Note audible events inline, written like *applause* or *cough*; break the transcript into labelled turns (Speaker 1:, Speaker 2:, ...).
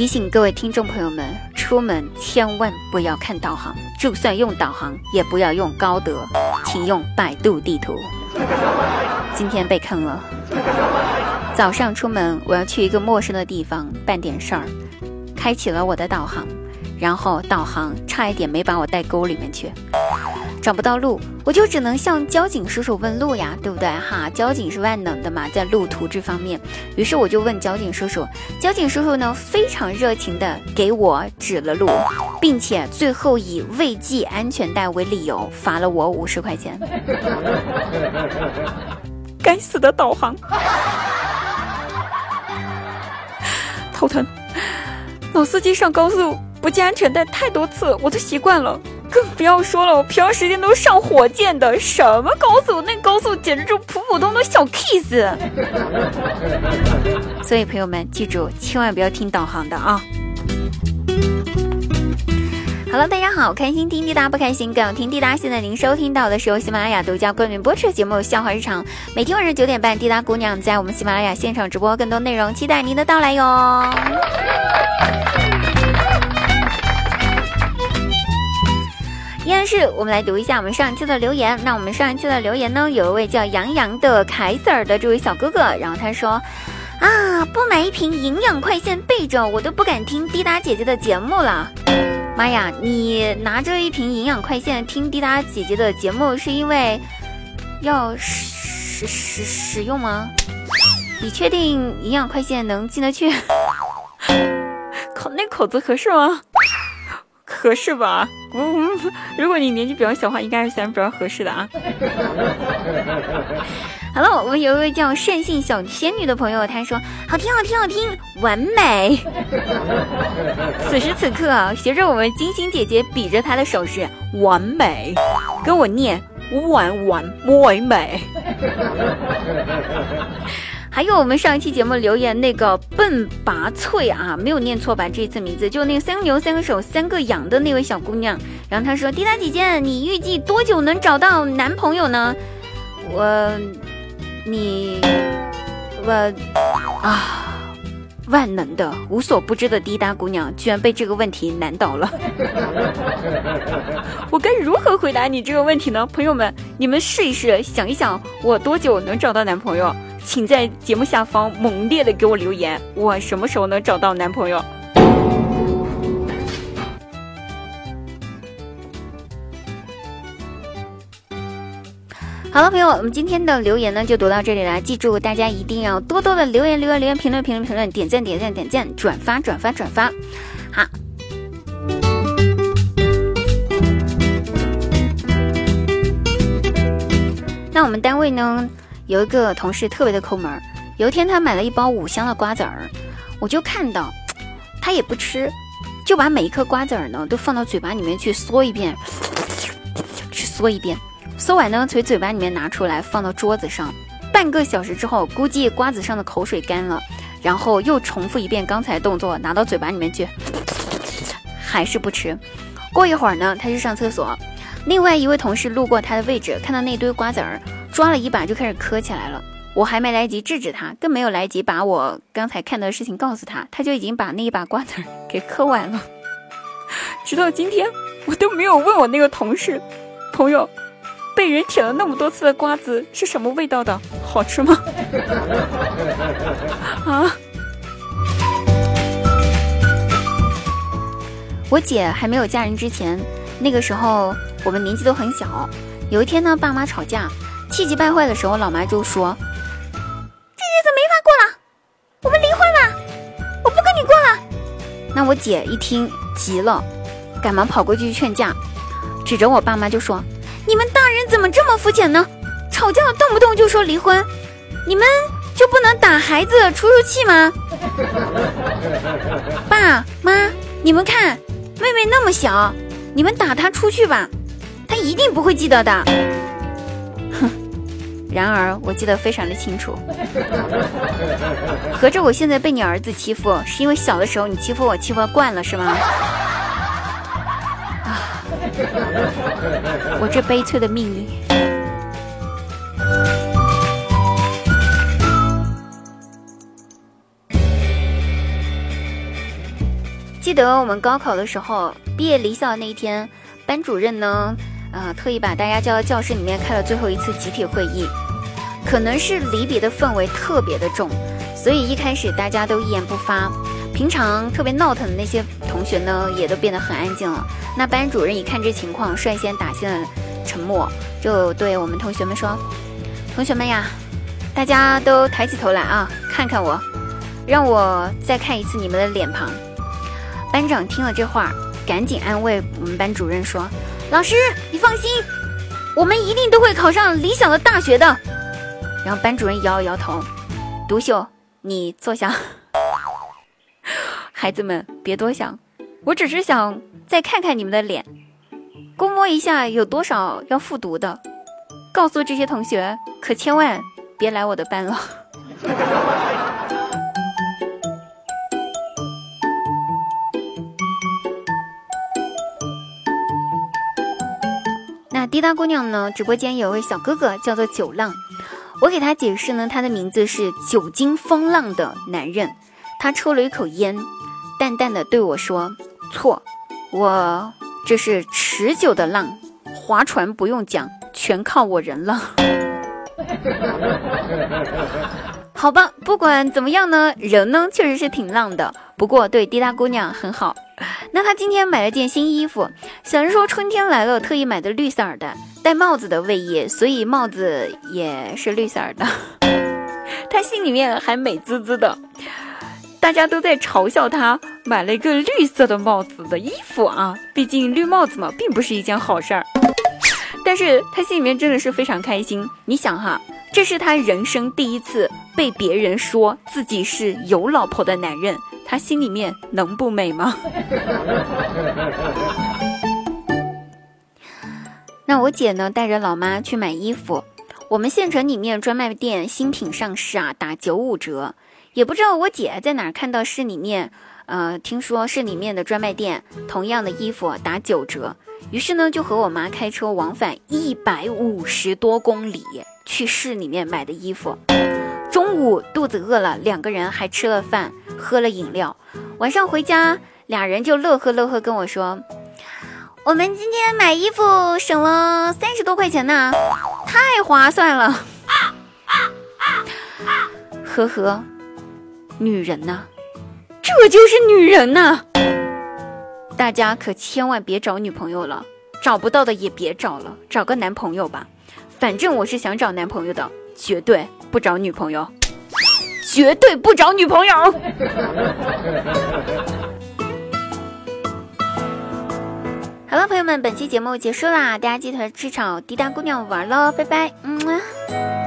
Speaker 1: 提醒各位听众朋友们，出门千万不要看导航，就算用导航，也不要用高德，请用百度地图。今天被坑了。早上出门，我要去一个陌生的地方办点事儿，开启了我的导航，然后导航差一点没把我带沟里面去。找不到路，我就只能向交警叔叔问路呀，对不对哈？交警是万能的嘛，在路途这方面。于是我就问交警叔叔，交警叔叔呢非常热情的给我指了路，并且最后以未系安全带为理由罚了我五十块钱。*laughs* 该死的导航，头疼！老司机上高速不系安全带太多次，我都习惯了。更 *laughs* 不要说了，我平常时间都上火箭的，什么高速？那高速简直就普普通通小 kiss。*laughs* 所以朋友们记住，千万不要听导航的啊！好了，大家好，开心听滴答不开心更要听滴答。现在您收听到的是由喜马拉雅独家冠名播出的节目《笑话日常》，每天晚上九点半，滴答姑娘在我们喜马拉雅现场直播更多内容，期待您的到来哟。依然是我们来读一下我们上一期的留言。那我们上一期的留言呢，有一位叫杨洋的凯 Sir 的这位小哥哥，然后他说：“啊，不买一瓶营养快线备着，我都不敢听滴答姐姐的节目了。妈呀，你拿着一瓶营养快线听滴答姐姐的节目，是因为要使使使用吗？你确定营养快线能进得去？*laughs* 口那口子合适吗？”合适吧？嗯，*laughs* 如果你年纪比较小的话，应该是选比较合适的啊。*laughs* 好了，我们有一位叫善信小仙女的朋友，她说好听，好听，好听，完美。*laughs* 此时此刻，学着我们金星姐姐比着她的手势，完美，跟我念完完完美。还有我们上一期节目留言那个笨拔萃啊，没有念错吧？这次名字就那个三个牛三个手三个羊的那位小姑娘。然后她说：“滴答姐姐，你预计多久能找到男朋友呢？”我，你，我啊，万能的无所不知的滴答姑娘，居然被这个问题难倒了。*laughs* 我该如何回答你这个问题呢？朋友们，你们试一试，想一想，我多久能找到男朋友？请在节目下方猛烈的给我留言，我什么时候能找到男朋友？好了，朋友，我们今天的留言呢就读到这里了。记住，大家一定要多多的留言，留言，留言，评论，评论，评论，点赞，点赞，点赞，转发，转发，转发。好。那我们单位呢？有一个同事特别的抠门儿，有一天他买了一包五香的瓜子儿，我就看到，*tsk* 他也不吃，就把每一颗瓜子儿呢都放到嘴巴里面去嗦一遍，*tsk* 去嗦一遍，嗦完呢从嘴巴里面拿出来放到桌子上，半个小时之后，估计瓜子上的口水干了，然后又重复一遍刚才动作，拿到嘴巴里面去，*tsk* 还是不吃。过一会儿呢，他去上厕所，另外一位同事路过他的位置，看到那堆瓜子儿。抓了一把就开始磕起来了，我还没来及制止他，更没有来及把我刚才看到的事情告诉他，他就已经把那一把瓜子给磕完了。*laughs* 直到今天，我都没有问我那个同事朋友，被人舔了那么多次的瓜子是什么味道的，好吃吗？*laughs* 啊！我姐还没有嫁人之前，那个时候我们年纪都很小，有一天呢，爸妈吵架。气急败坏的时候，老妈就说：“这日子没法过了，我们离婚吧，我不跟你过了。”那我姐一听急了，赶忙跑过去劝架，指着我爸妈就说：“你们大人怎么这么肤浅呢？吵架了动不动就说离婚，你们就不能打孩子出出气吗？”爸妈，你们看，妹妹那么小，你们打她出去吧，她一定不会记得的。然而，我记得非常的清楚。合着我现在被你儿子欺负，是因为小的时候你欺负我欺负惯了，是吗？啊！我这悲催的命运。记得我们高考的时候，毕业离校那一天，班主任呢，啊，特意把大家叫到教室里面开了最后一次集体会议。可能是离别的氛围特别的重，所以一开始大家都一言不发。平常特别闹腾的那些同学呢，也都变得很安静了。那班主任一看这情况，率先打破了沉默，就对我们同学们说：“同学们呀，大家都抬起头来啊，看看我，让我再看一次你们的脸庞。”班长听了这话，赶紧安慰我们班主任说：“老师，你放心，我们一定都会考上理想的大学的。”然后班主任摇了摇头，独秀，你坐下。*laughs* 孩子们别多想，我只是想再看看你们的脸，估摸一下有多少要复读的。告诉这些同学，可千万别来我的班了。滴答姑娘呢？直播间有位小哥哥叫做九浪。我给他解释呢，他的名字是久经风浪的男人。他抽了一口烟，淡淡的对我说：“错，我这是持久的浪，划船不用桨，全靠我人了。”好吧，不管怎么样呢，人呢确实是挺浪的，不过对滴答姑娘很好。那他今天买了件新衣服，想着说春天来了，特意买的绿色的。戴帽子的卫衣，所以帽子也是绿色的。*laughs* 他心里面还美滋滋的，大家都在嘲笑他买了一个绿色的帽子的衣服啊，毕竟绿帽子嘛，并不是一件好事儿。但是他心里面真的是非常开心。你想哈，这是他人生第一次被别人说自己是有老婆的男人，他心里面能不美吗？*laughs* 那我姐呢，带着老妈去买衣服。我们县城里面专卖店新品上市啊，打九五折。也不知道我姐在哪看到市里面，呃，听说市里面的专卖店同样的衣服打九折，于是呢就和我妈开车往返一百五十多公里去市里面买的衣服。中午肚子饿了，两个人还吃了饭，喝了饮料。晚上回家，俩人就乐呵乐呵跟我说。我们今天买衣服省了三十多块钱呢，太划算了！*laughs* 呵呵，女人呐，这就是女人呐！大家可千万别找女朋友了，找不到的也别找了，找个男朋友吧。反正我是想找男朋友的，绝对不找女朋友，绝对不找女朋友。好了，朋友们，本期节目结束啦，大家记得去找滴答姑娘玩喽，拜拜，嗯。